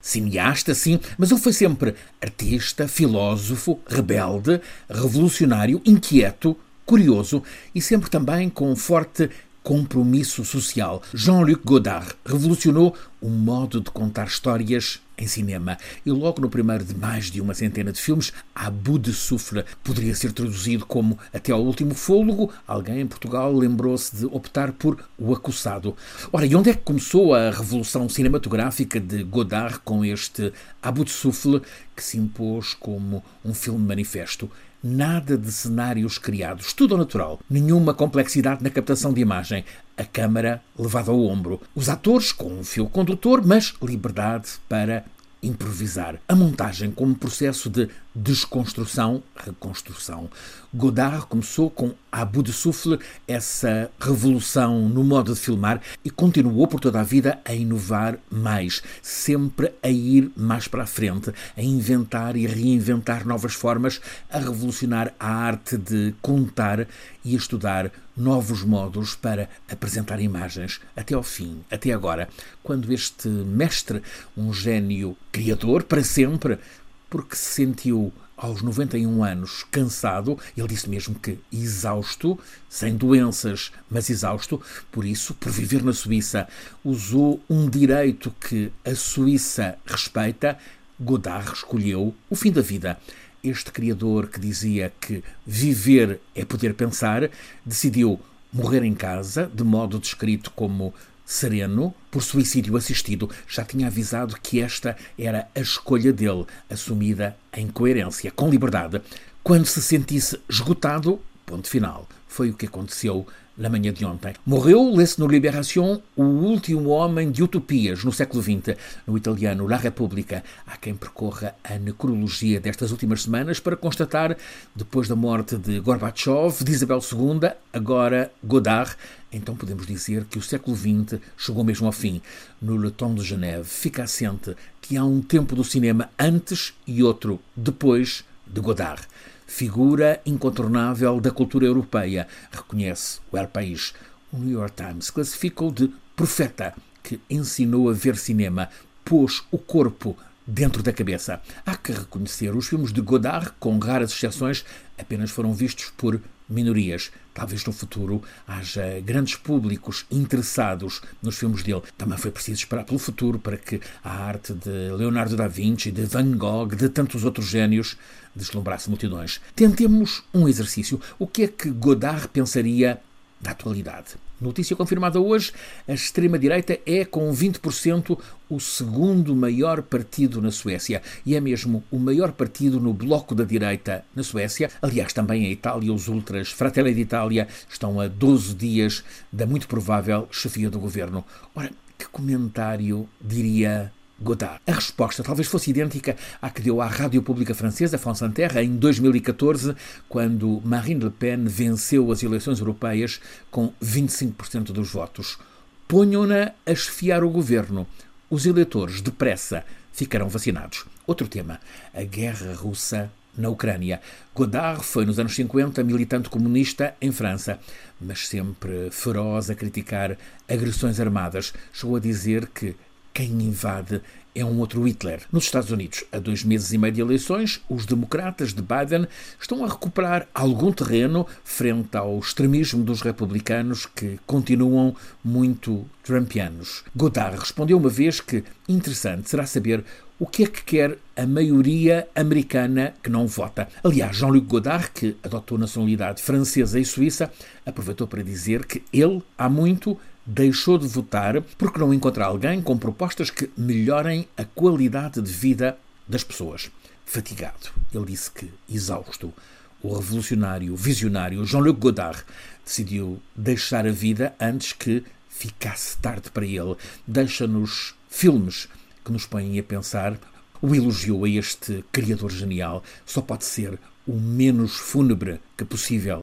Cineasta, sim, mas ele foi sempre artista, filósofo, rebelde, revolucionário, inquieto, curioso e sempre também com forte compromisso social. Jean-Luc Godard revolucionou o modo de contar histórias em cinema. E logo no primeiro de mais de uma centena de filmes, A bout de souffle poderia ser traduzido como Até ao último fôlego. Alguém em Portugal lembrou-se de optar por O Acossado. Ora, e onde é que começou a revolução cinematográfica de Godard com este A bout de souffle que se impôs como um filme manifesto? Nada de cenários criados, tudo ao natural. Nenhuma complexidade na captação de imagem. A câmara levada ao ombro. Os atores com um fio condutor, mas liberdade para improvisar. A montagem como processo de desconstrução, reconstrução. Godard começou com A de souffle, essa revolução no modo de filmar, e continuou por toda a vida a inovar mais, sempre a ir mais para a frente, a inventar e reinventar novas formas, a revolucionar a arte de contar e estudar novos modos para apresentar imagens até ao fim, até agora, quando este mestre, um gênio criador para sempre, porque se sentiu aos 91 anos cansado, ele disse mesmo que exausto, sem doenças, mas exausto, por isso, por viver na Suíça, usou um direito que a Suíça respeita. Godard escolheu o fim da vida. Este criador que dizia que viver é poder pensar, decidiu morrer em casa, de modo descrito como sereno, por suicídio assistido, já tinha avisado que esta era a escolha dele, assumida em coerência, com liberdade. Quando se sentisse esgotado, ponto final. Foi o que aconteceu na manhã de ontem. Morreu, lê-se no Libération, o último homem de utopias no século XX, no italiano La Repubblica. Há quem percorra a necrologia destas últimas semanas para constatar, depois da morte de Gorbachev, de Isabel II, agora Godard, então podemos dizer que o século XX chegou mesmo ao fim. No Le de Genève fica assente que há um tempo do cinema antes e outro depois de Godard figura incontornável da cultura europeia, reconhece o El País. O New York Times classificou de profeta que ensinou a ver cinema, pôs o corpo dentro da cabeça. Há que reconhecer, os filmes de Godard, com raras exceções, apenas foram vistos por minorias. Talvez no futuro haja grandes públicos interessados nos filmes dele. Também foi preciso esperar pelo futuro para que a arte de Leonardo da Vinci, de Van Gogh, de tantos outros gênios deslumbrasse multidões. Tentemos um exercício. O que é que Godard pensaria da atualidade? Notícia confirmada hoje: a extrema-direita é, com 20%, o segundo maior partido na Suécia e é mesmo o maior partido no bloco da direita na Suécia. Aliás, também em Itália, os ultras Fratelli d'Italia estão a 12 dias da muito provável chefia do governo. Ora, que comentário diria Godard. A resposta talvez fosse idêntica à que deu à Rádio Pública Francesa, France Inter, em 2014, quando Marine Le Pen venceu as eleições europeias com 25% dos votos. Ponham-na a esfiar o governo. Os eleitores, depressa, ficarão vacinados. Outro tema: a guerra russa na Ucrânia. Godard foi, nos anos 50, militante comunista em França, mas sempre feroz a criticar agressões armadas. Chegou a dizer que quem invade é um outro Hitler. Nos Estados Unidos, a dois meses e meio de eleições, os democratas de Biden estão a recuperar algum terreno frente ao extremismo dos republicanos que continuam muito trumpianos. Godard respondeu uma vez que interessante será saber o que é que quer a maioria americana que não vota. Aliás, Jean-Luc Godard, que adotou nacionalidade francesa e suíça, aproveitou para dizer que ele, há muito, deixou de votar porque não encontra alguém com propostas que melhorem a qualidade de vida das pessoas. Fatigado, ele disse que, exausto, o revolucionário visionário Jean-Luc Godard decidiu deixar a vida antes que ficasse tarde para ele. Deixa-nos filmes que nos põem a pensar. O elogio a este criador genial só pode ser o menos fúnebre que possível.